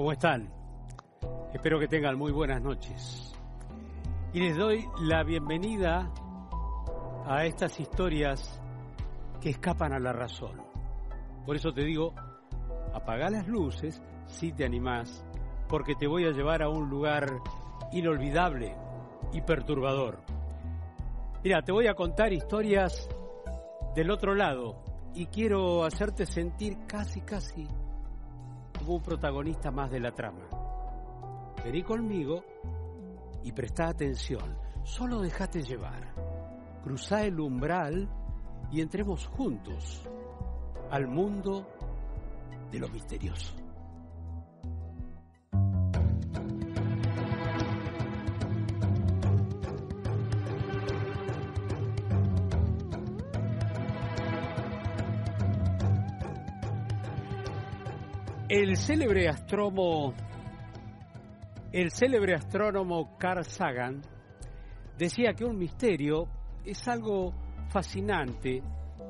¿Cómo están? Espero que tengan muy buenas noches. Y les doy la bienvenida a estas historias que escapan a la razón. Por eso te digo, apaga las luces si te animás, porque te voy a llevar a un lugar inolvidable y perturbador. Mira, te voy a contar historias del otro lado y quiero hacerte sentir casi, casi un protagonista más de la trama. Vení conmigo y presta atención. Solo déjate llevar. Cruzá el umbral y entremos juntos al mundo de lo misterioso. El célebre astrónomo, el célebre astrónomo Carl Sagan decía que un misterio es algo fascinante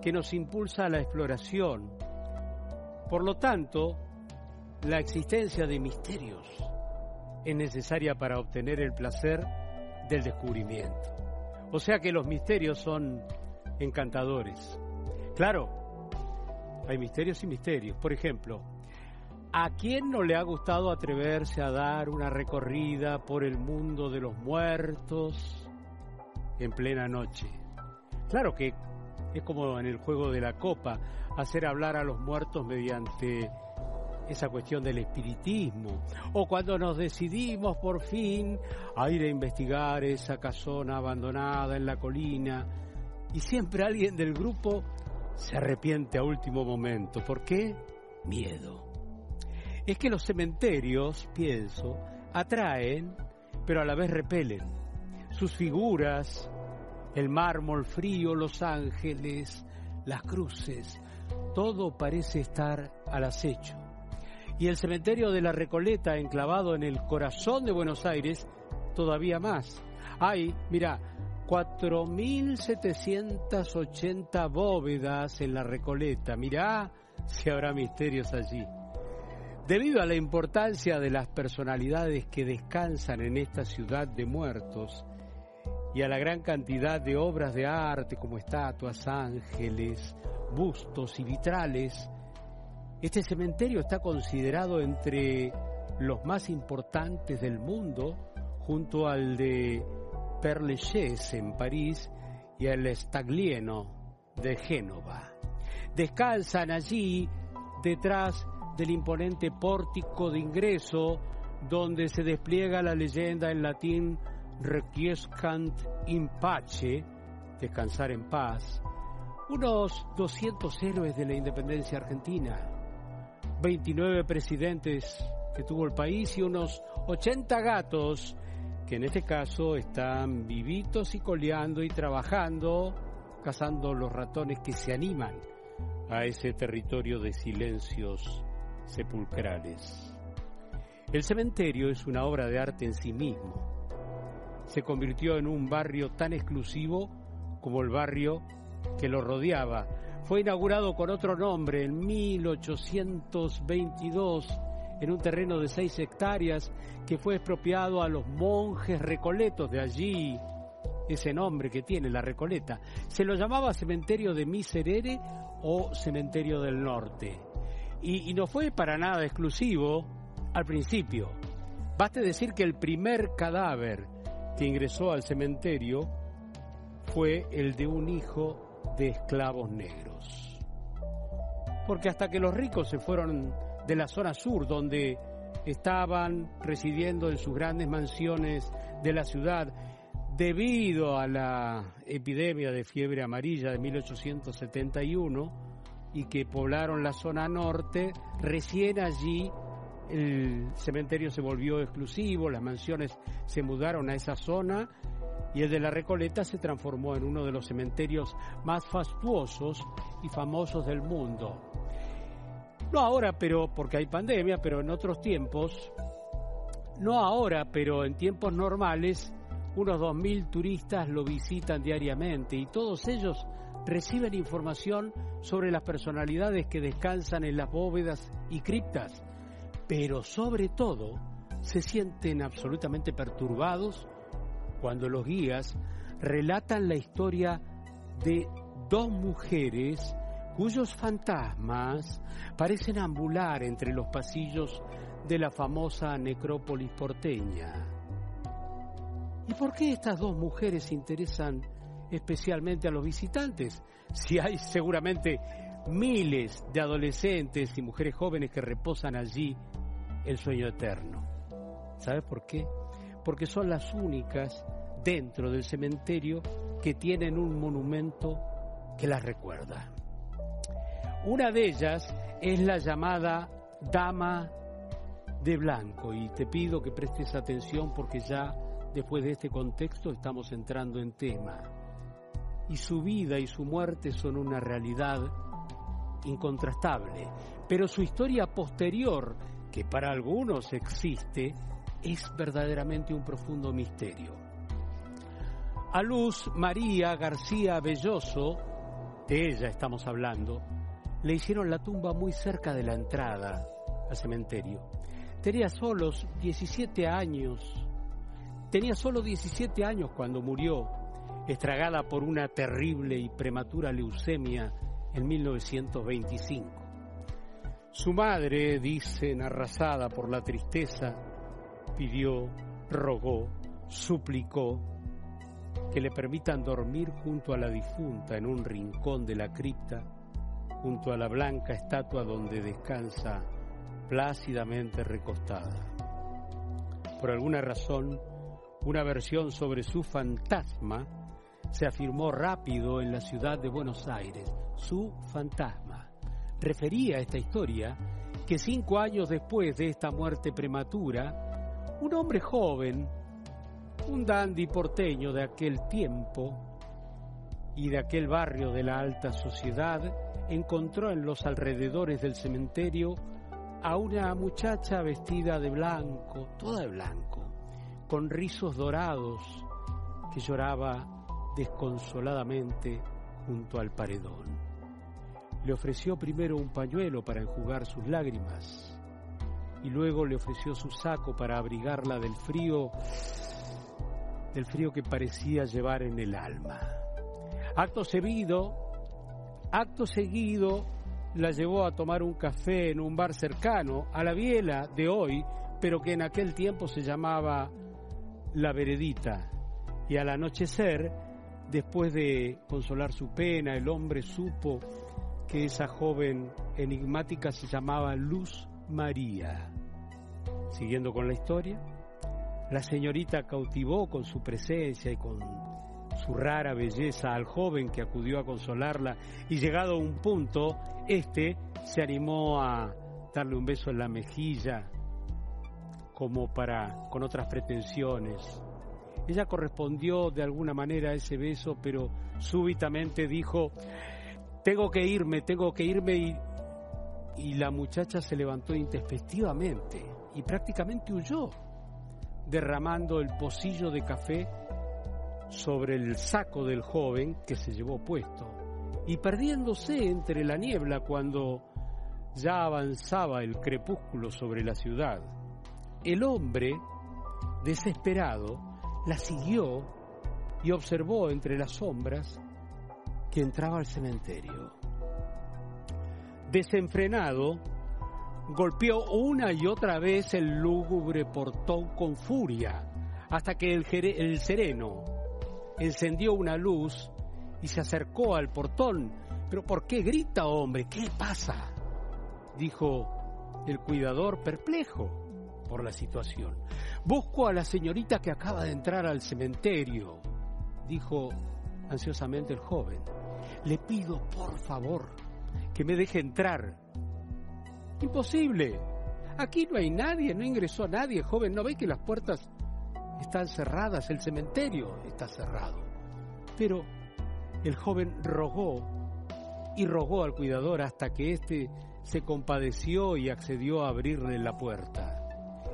que nos impulsa a la exploración. Por lo tanto, la existencia de misterios es necesaria para obtener el placer del descubrimiento. O sea que los misterios son encantadores. Claro, hay misterios y misterios. Por ejemplo, ¿A quién no le ha gustado atreverse a dar una recorrida por el mundo de los muertos en plena noche? Claro que es como en el juego de la copa, hacer hablar a los muertos mediante esa cuestión del espiritismo, o cuando nos decidimos por fin a ir a investigar esa casona abandonada en la colina, y siempre alguien del grupo se arrepiente a último momento. ¿Por qué? Miedo es que los cementerios, pienso, atraen, pero a la vez repelen. Sus figuras, el mármol frío, los ángeles, las cruces, todo parece estar al acecho. Y el cementerio de la Recoleta, enclavado en el corazón de Buenos Aires, todavía más. Hay, mira, 4.780 bóvedas en la Recoleta. Mirá si habrá misterios allí. Debido a la importancia de las personalidades que descansan en esta ciudad de muertos y a la gran cantidad de obras de arte como estatuas, ángeles, bustos y vitrales, este cementerio está considerado entre los más importantes del mundo junto al de Père Lachaise en París y al Staglieno de Génova. Descansan allí detrás del imponente pórtico de ingreso donde se despliega la leyenda en latín Requiescant in pace, descansar en paz, unos 200 héroes de la independencia argentina, 29 presidentes que tuvo el país y unos 80 gatos que en este caso están vivitos y coleando y trabajando, cazando los ratones que se animan a ese territorio de silencios sepulcrales. El cementerio es una obra de arte en sí mismo. Se convirtió en un barrio tan exclusivo como el barrio que lo rodeaba. Fue inaugurado con otro nombre en 1822 en un terreno de seis hectáreas que fue expropiado a los monjes recoletos de allí. Ese nombre que tiene la Recoleta. Se lo llamaba cementerio de Miserere o cementerio del norte. Y, no fue para nada exclusivo al principio. Baste decir que el primer cadáver que ingresó al cementerio fue el de un hijo de esclavos negros. Porque hasta que los ricos se fueron de la zona sur, donde estaban residiendo en sus grandes mansiones de la ciudad, debido a la epidemia de fiebre amarilla de 1871, y que poblaron la zona norte, recién allí el cementerio se volvió exclusivo, las mansiones se mudaron a esa zona y el de la Recoleta se transformó en uno de los cementerios más fastuosos y famosos del mundo. No ahora, pero porque hay pandemia, pero en otros tiempos, no ahora, pero en tiempos normales, unos 2.000 turistas lo visitan diariamente y todos ellos reciben información sobre las personalidades que descansan en las bóvedas y criptas, pero sobre todo se sienten absolutamente perturbados cuando los guías relatan la historia de dos mujeres cuyos fantasmas parecen ambular entre los pasillos de la famosa necrópolis porteña. ¿Y por qué estas dos mujeres interesan especialmente a los visitantes? Si hay seguramente miles de adolescentes y mujeres jóvenes que reposan allí el sueño eterno. ¿Sabes por qué? Porque son las únicas dentro del cementerio que tienen un monumento que las recuerda. Una de ellas es la llamada Dama de Blanco y te pido que prestes atención porque ya después de este contexto estamos entrando en tema. Y su vida y su muerte son una realidad incontrastable, pero su historia posterior, que para algunos existe, es verdaderamente un profundo misterio. A Luz María García Belloso, de ella estamos hablando, le hicieron la tumba muy cerca de la entrada al cementerio. Tenía solo 17 años. Tenía solo 17 años cuando murió, estragada por una terrible y prematura leucemia en 1925. Su madre, dicen, arrasada por la tristeza, pidió, rogó, suplicó que le permitan dormir junto a la difunta en un rincón de la cripta, junto a la blanca estatua donde descansa plácidamente recostada. Por alguna razón, una versión sobre su fantasma se afirmó rápido en la ciudad de Buenos Aires, su fantasma. Refería esta historia que cinco años después de esta muerte prematura, un hombre joven, un dandy porteño de aquel tiempo y de aquel barrio de la alta sociedad, encontró en los alrededores del cementerio a una muchacha vestida de blanco, toda de blanco, con rizos dorados, que lloraba desconsoladamente junto al paredón. Le ofreció primero un pañuelo para enjugar sus lágrimas y luego le ofreció su saco para abrigarla del frío del frío que parecía llevar en el alma. Acto seguido, acto seguido, la llevó a tomar un café en un bar cercano a la biela de hoy, pero que en aquel tiempo se llamaba La Veredita. Y al anochecer, después de consolar su pena, el hombre supo que esa joven enigmática se llamaba Luz María. Siguiendo con la historia, la señorita cautivó con su presencia y con su rara belleza al joven que acudió a consolarla y llegado a un punto, éste se animó a darle un beso en la mejilla como para con otras pretensiones. Ella correspondió de alguna manera a ese beso, pero súbitamente dijo, tengo que irme, tengo que irme y, la muchacha se levantó intempestivamente y prácticamente huyó derramando el pocillo de café sobre el saco del joven que se llevó puesto y perdiéndose entre la niebla cuando ya avanzaba el crepúsculo sobre la ciudad. El hombre, desesperado, la siguió y observó entre las sombras que entraba al cementerio. Desenfrenado, golpeó una y otra vez el lúgubre portón con furia, hasta que el, el, sereno encendió una luz y se acercó al portón. ¿Pero por qué grita, hombre? ¿Qué pasa? dijo el cuidador perplejo por la situación. Busco a la señorita que acaba de entrar al cementerio, dijo ansiosamente el joven. Le pido, por favor, que me deje entrar. Imposible. Aquí no hay nadie, no ingresó nadie, joven. ¿No ve que las puertas están cerradas? El cementerio está cerrado. Pero el joven rogó y rogó al cuidador hasta que éste se compadeció y accedió a abrirle la puerta.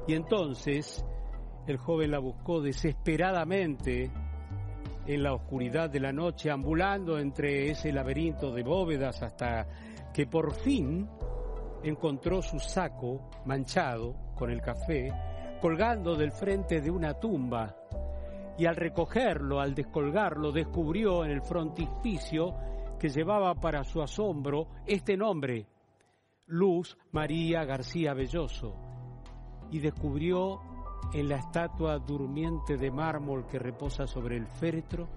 Y entonces el joven la buscó desesperadamente en la oscuridad de la noche, ambulando entre ese laberinto de bóvedas hasta que por fin encontró su saco manchado con el café colgando del frente de una tumba. Y al recogerlo, al descolgarlo, descubrió en el frontispicio que llevaba para su asombro este nombre, Luz María García Belloso, y descubrió en la estatua durmiente de mármol que reposa sobre el féretro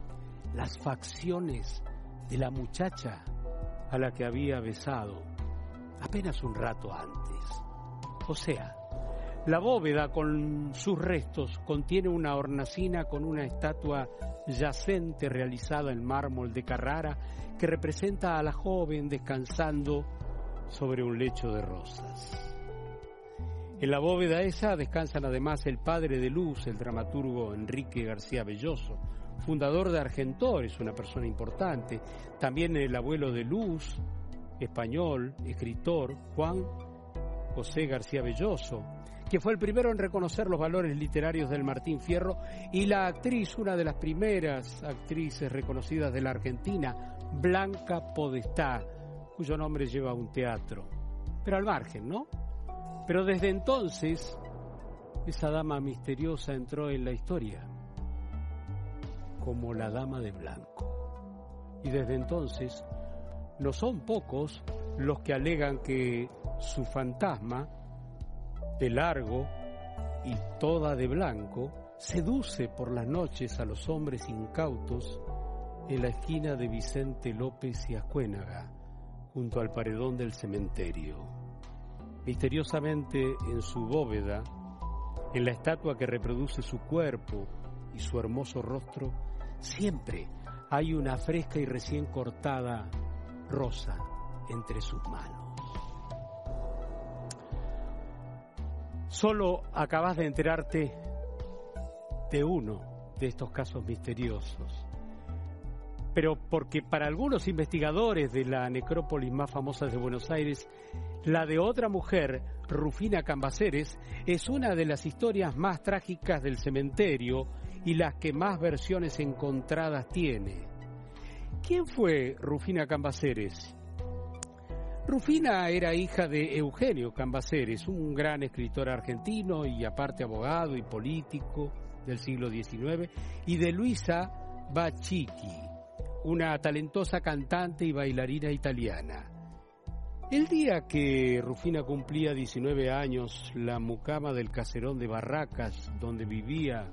las facciones de la muchacha a la que había besado apenas un rato antes. O sea, la bóveda con sus restos contiene una hornacina con una estatua yacente realizada en mármol de Carrara que representa a la joven descansando sobre un lecho de rosas. En la bóveda esa descansan además el padre de Luz, el dramaturgo Enrique García Belloso, fundador de Argentores, una persona importante, también el abuelo de Luz, español, escritor, Juan José García Belloso, que fue el primero en reconocer los valores literarios del Martín Fierro, y la actriz, una de las primeras actrices reconocidas de la Argentina, Blanca Podestá, cuyo nombre lleva un teatro. Pero al margen, ¿no? Pero desde entonces, esa dama misteriosa entró en la historia como la dama de blanco. Y desde entonces, no son pocos los que alegan que su fantasma, de largo y toda de blanco, seduce por las noches a los hombres incautos en la esquina de Vicente López y Ascuénaga, junto al paredón del cementerio. Misteriosamente en su bóveda, en la estatua que reproduce su cuerpo y su hermoso rostro, siempre hay una fresca y recién cortada rosa entre sus manos. Solo acabas de enterarte de uno de estos casos misteriosos. Pero porque para algunos investigadores de la necrópolis más famosa de Buenos Aires, la de otra mujer, Rufina Cambaceres, es una de las historias más trágicas del cementerio y las que más versiones encontradas tiene. ¿Quién fue Rufina Cambaceres? Rufina era hija de Eugenio Cambaceres, un gran escritor argentino y aparte abogado y político del siglo XIX, y de Luisa Bacicchi, una talentosa cantante y bailarina italiana. El día que Rufina cumplía 19 años, la mucama del caserón de Barracas, donde vivía,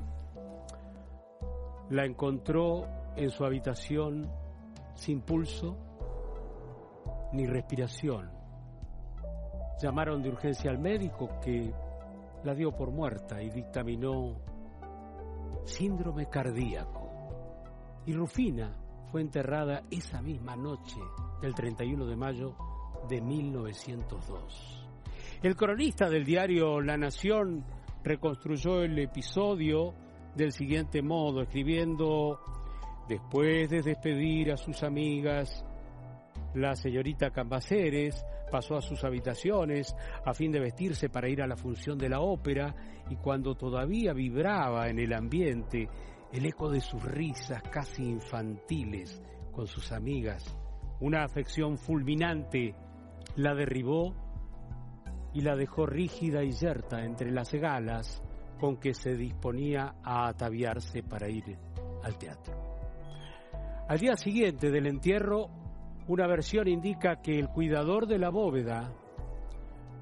la encontró en su habitación sin pulso ni respiración. Llamaron de urgencia al médico que la dio por muerta y dictaminó síndrome cardíaco. Y Rufina fue enterrada esa misma noche del 31 de mayo de 1902. El cronista del diario La Nación reconstruyó el episodio del siguiente modo, escribiendo, después de despedir a sus amigas, la señorita Cambaceres pasó a sus habitaciones a fin de vestirse para ir a la función de la ópera y cuando todavía vibraba en el ambiente el eco de sus risas casi infantiles con sus amigas, una afección fulminante la derribó y la dejó rígida y yerta entre las galas con que se disponía a ataviarse para ir al teatro. Al día siguiente del entierro, una versión indica que el cuidador de la bóveda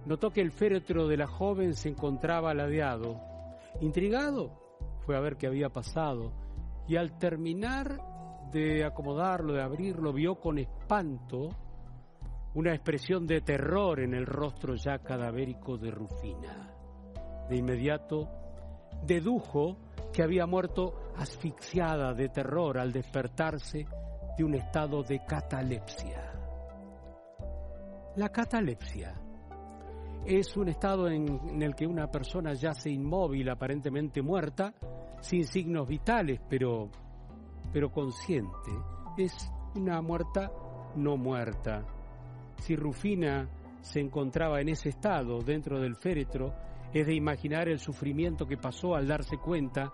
notó que el féretro de la joven se encontraba ladeado. Intrigado, fue a ver qué había pasado y al terminar de acomodarlo, de abrirlo, vio con espanto una expresión de terror en el rostro ya cadavérico de Rufina. De inmediato dedujo que había muerto asfixiada de terror al despertarse de un estado de catalepsia. La catalepsia es un estado en, el que una persona yace inmóvil, aparentemente muerta, sin signos vitales, pero, pero consciente. Es una muerta no muerta. Si Rufina se encontraba en ese estado dentro del féretro, es de imaginar el sufrimiento que pasó al darse cuenta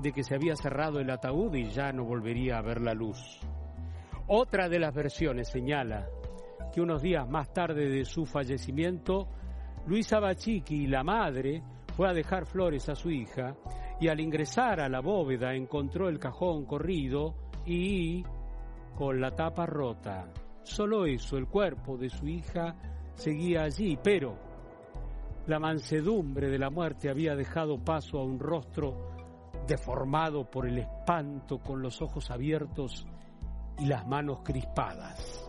de que se había cerrado el ataúd y ya no volvería a ver la luz. Otra de las versiones señala que unos días más tarde de su fallecimiento, Luisa Bachiqui, la madre, fue a dejar flores a su hija y al ingresar a la bóveda encontró el cajón corrido y con la tapa rota. Solo eso, el cuerpo de su hija seguía allí, pero la mansedumbre de la muerte había dejado paso a un rostro deformado por el espanto con los ojos abiertos y las manos crispadas.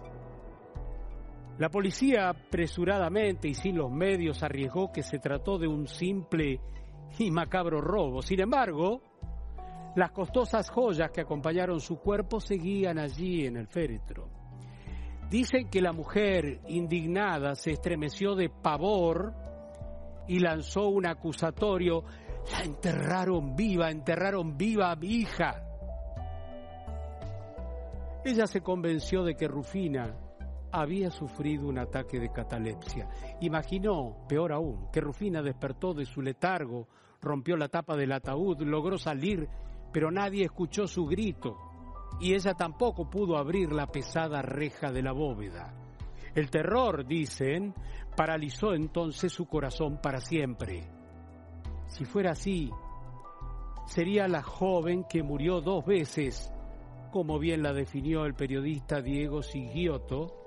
La policía apresuradamente y sin los medios arriesgó que se trató de un simple y macabro robo. Sin embargo, las costosas joyas que acompañaron su cuerpo seguían allí en el féretro. Dicen que la mujer, indignada, se estremeció de pavor y lanzó un acusatorio. La enterraron viva, enterraron viva a mi hija. Ella se convenció de que Rufina había sufrido un ataque de catalepsia. Imaginó, peor aún, que Rufina despertó de su letargo, rompió la tapa del ataúd, logró salir, pero nadie escuchó su grito y ella tampoco pudo abrir la pesada reja de la bóveda. El terror, dicen, paralizó entonces su corazón para siempre. Si fuera así, sería la joven que murió dos veces, como bien la definió el periodista Diego Sigiotto,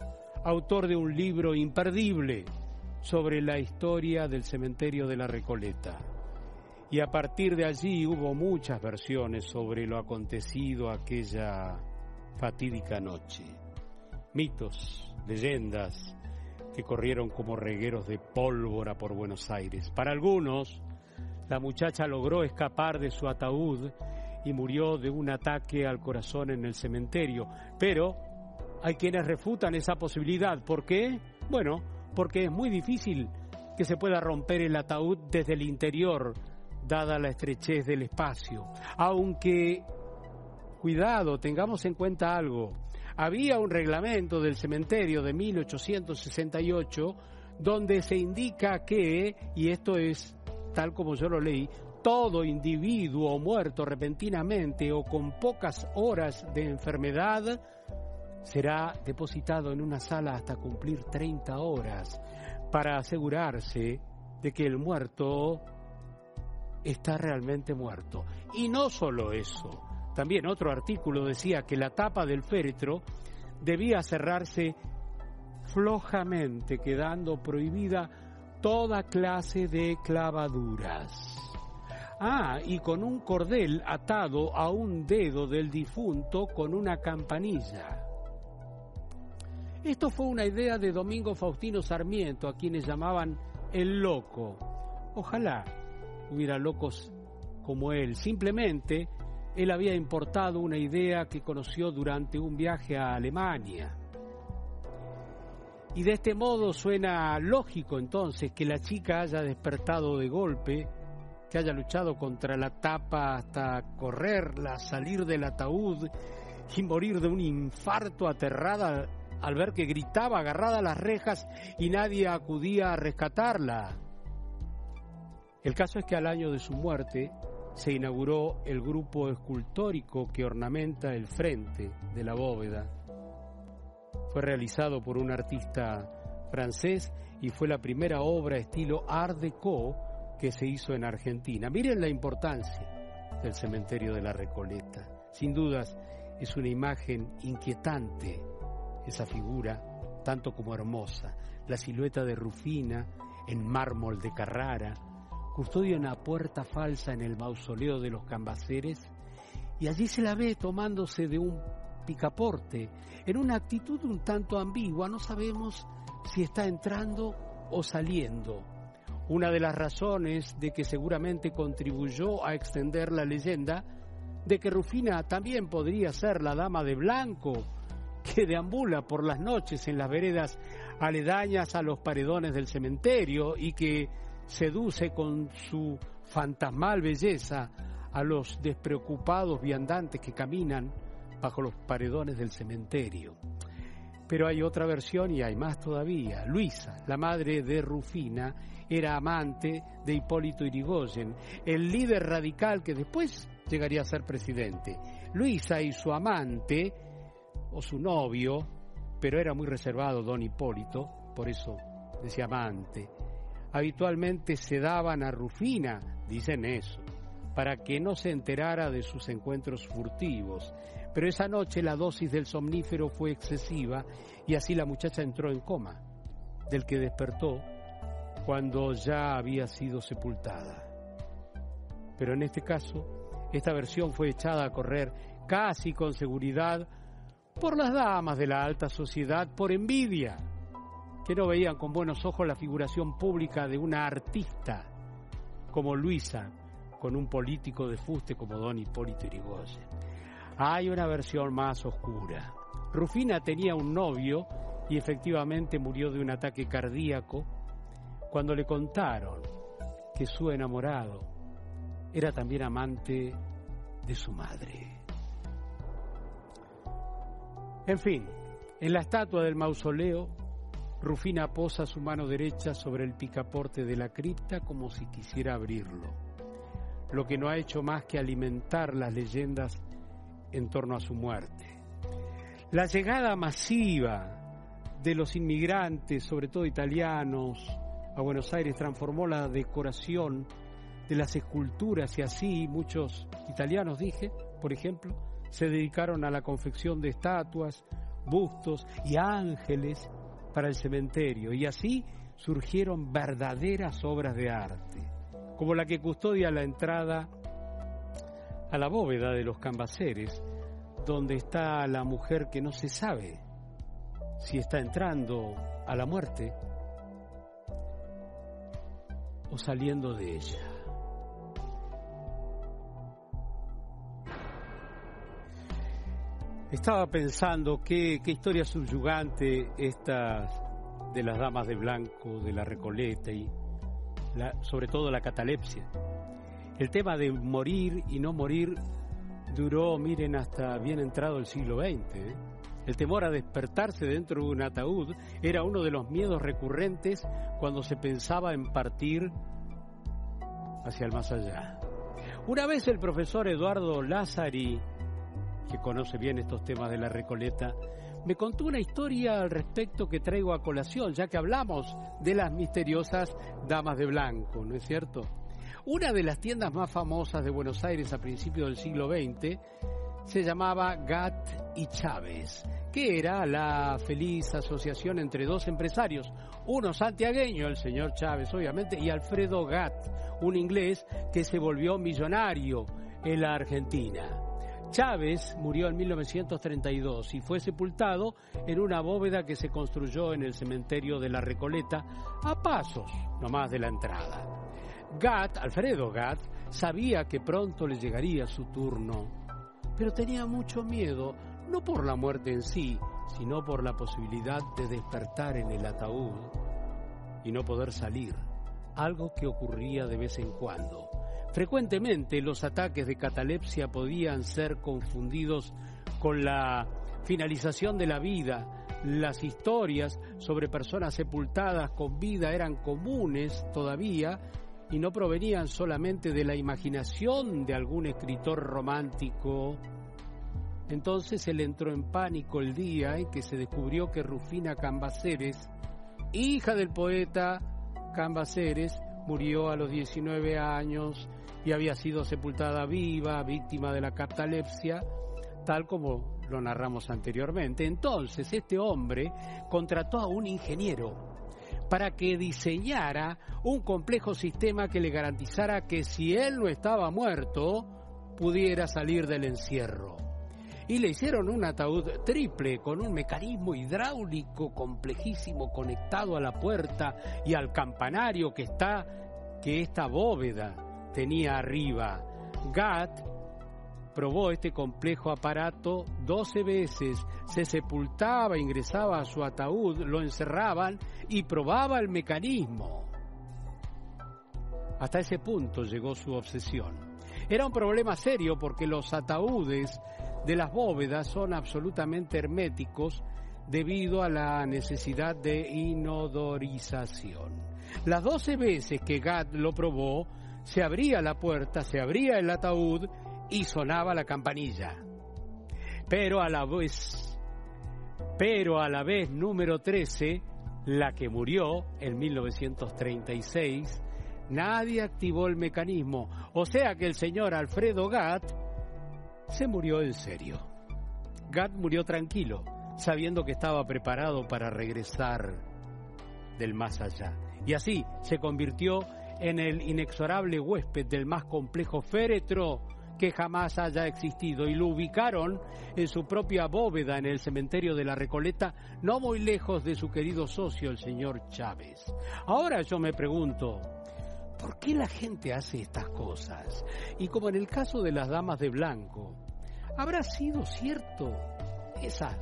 autor de un libro imperdible sobre la historia del cementerio de la Recoleta. Y a partir de allí hubo muchas versiones sobre lo acontecido aquella fatídica noche. Mitos, leyendas que corrieron como regueros de pólvora por Buenos Aires. Para algunos, la muchacha logró escapar de su ataúd y murió de un ataque al corazón en el cementerio. Pero hay quienes refutan esa posibilidad. ¿Por qué? Bueno, porque es muy difícil que se pueda romper el ataúd desde el interior, dada la estrechez del espacio. Aunque, cuidado, tengamos en cuenta algo. Había un reglamento del cementerio de 1868 donde se indica que, y esto es tal como yo lo leí, todo individuo muerto repentinamente o con pocas horas de enfermedad será depositado en una sala hasta cumplir 30 horas para asegurarse de que el muerto está realmente muerto. Y no solo eso, también otro artículo decía que la tapa del féretro debía cerrarse flojamente, quedando prohibida toda clase de clavaduras. Ah, y con un cordel atado a un dedo del difunto con una campanilla. Esto fue una idea de Domingo Faustino Sarmiento, a quienes llamaban el loco. Ojalá hubiera locos como él. Simplemente él había importado una idea que conoció durante un viaje a Alemania. Y de este modo suena lógico entonces que la chica haya despertado de golpe, que haya luchado contra la tapa hasta correrla, salir del ataúd y morir de un infarto aterrada al ver que gritaba agarrada a las rejas y nadie acudía a rescatarla. El caso es que al año de su muerte se inauguró el grupo escultórico que ornamenta el frente de la bóveda. Fue realizado por un artista francés y fue la primera obra estilo Art Deco que se hizo en Argentina. Miren la importancia del cementerio de la Recoleta. Sin dudas, es una imagen inquietante esa figura, tanto como hermosa, la silueta de Rufina en mármol de Carrara, custodia una puerta falsa en el mausoleo de los cambaceres, y allí se la ve tomándose de un picaporte, en una actitud un tanto ambigua, no sabemos si está entrando o saliendo. Una de las razones de que seguramente contribuyó a extender la leyenda de que Rufina también podría ser la dama de blanco que deambula por las noches en las veredas aledañas a los paredones del cementerio y que seduce con su fantasmal belleza a los despreocupados viandantes que caminan bajo los paredones del cementerio. Pero hay otra versión y hay más todavía. Luisa, la madre de Rufina, era amante de Hipólito Irigoyen, el líder radical que después llegaría a ser presidente. Luisa y su amante o su novio pero era muy reservado don Hipólito, por eso decía amante. Habitualmente se daban a Rufina, dicen eso, para que no se enterara de sus encuentros furtivos. Pero esa noche la dosis del somnífero fue excesiva y así la muchacha entró en coma, del que despertó cuando ya había sido sepultada. Pero en este caso, esta versión fue echada a correr casi con seguridad por las damas de la alta sociedad por envidia, que no veían con buenos ojos la figuración pública de una artista como Luisa, con un político de fuste como don Hipólito Yrigoyen. Hay una versión más oscura. Rufina tenía un novio y efectivamente murió de un ataque cardíaco cuando le contaron que su enamorado era también amante de su madre. En fin, en la estatua del mausoleo, Rufina posa su mano derecha sobre el picaporte de la cripta como si quisiera abrirlo, lo que no ha hecho más que alimentar las leyendas en torno a su muerte. La llegada masiva de los inmigrantes, sobre todo italianos, a Buenos Aires transformó la decoración de las esculturas y así muchos italianos, dije, por ejemplo, se dedicaron a la confección de estatuas, bustos y ángeles para el cementerio y así surgieron verdaderas obras de arte, como la que custodia la entrada a la bóveda de los cambaceres, donde está la mujer que no se sabe si está entrando a la muerte o saliendo de ella. Estaba pensando qué, historia subyugante esta de las damas de blanco, de la recoleta y sobre todo la catalepsia. El tema de morir y no morir duró, miren, hasta bien entrado el siglo XX. ¿eh? El temor a despertarse dentro de un ataúd era uno de los miedos recurrentes cuando se pensaba en partir hacia el más allá. Una vez el profesor Eduardo Lázari que conoce bien estos temas de la Recoleta, me contó una historia al respecto que traigo a colación, ya que hablamos de las misteriosas damas de blanco, ¿no es cierto? Una de las tiendas más famosas de Buenos Aires a principios del siglo XX se llamaba Gat y Chávez, que era la feliz asociación entre dos empresarios, uno santiagueño, el señor Chávez obviamente, y Alfredo Gat, un inglés que se volvió millonario en la Argentina. Chávez murió en 1932 y fue sepultado en una bóveda que se construyó en el cementerio de la Recoleta a pasos nomás de la entrada. Gatt, Alfredo Gatt, sabía que pronto le llegaría su turno, pero tenía mucho miedo, no por la muerte en sí, sino por la posibilidad de despertar en el ataúd y no poder salir, algo que ocurría de vez en cuando. Frecuentemente los ataques de catalepsia podían ser confundidos con la finalización de la vida. Las historias sobre personas sepultadas con vida eran comunes todavía y no provenían solamente de la imaginación de algún escritor romántico. Entonces él entró en pánico el día en que se descubrió que Rufina Cambaceres, hija del poeta Cambaceres, murió a los 19 años y había sido sepultada viva, víctima de la catalepsia, tal como lo narramos anteriormente. Entonces este hombre contrató a un ingeniero para que diseñara un complejo sistema que le garantizara que si él no estaba muerto, pudiera salir del encierro. Y le hicieron un ataúd triple con un mecanismo hidráulico complejísimo conectado a la puerta y al campanario que está que esta bóveda tenía arriba. Gat probó este complejo aparato 12 veces, se sepultaba, ingresaba a su ataúd, lo encerraban y probaba el mecanismo. Hasta ese punto llegó su obsesión. Era un problema serio porque los ataúdes de las bóvedas son absolutamente herméticos debido a la necesidad de inodorización. Las 12 veces que Gat lo probó, se abría la puerta, se abría el ataúd y sonaba la campanilla. Pero a la vez, Pero a la vez número 13, la que murió en 1936, nadie activó el mecanismo. O sea que el señor Alfredo Gatt se murió en serio. Gatt murió tranquilo, sabiendo que estaba preparado para regresar del más allá. Y así se convirtió en el inexorable huésped del más complejo féretro que jamás haya existido y lo ubicaron en su propia bóveda en el cementerio de la Recoleta, no muy lejos de su querido socio, el señor Chávez. Ahora yo me pregunto, ¿por qué la gente hace estas cosas? Y como en el caso de las damas de blanco, ¿habrá sido cierto esas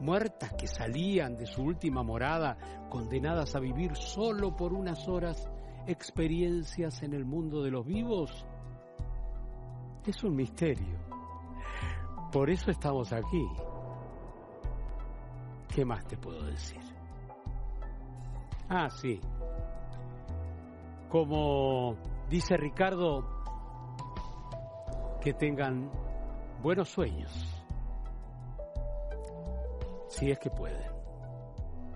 muertas que salían de su última morada, condenadas a vivir solo por unas horas experiencias en el mundo de los vivos? Es un misterio. Por eso estamos aquí. ¿Qué más te puedo decir? Ah, sí. Como dice Ricardo, que tengan buenos sueños, si es que pueden.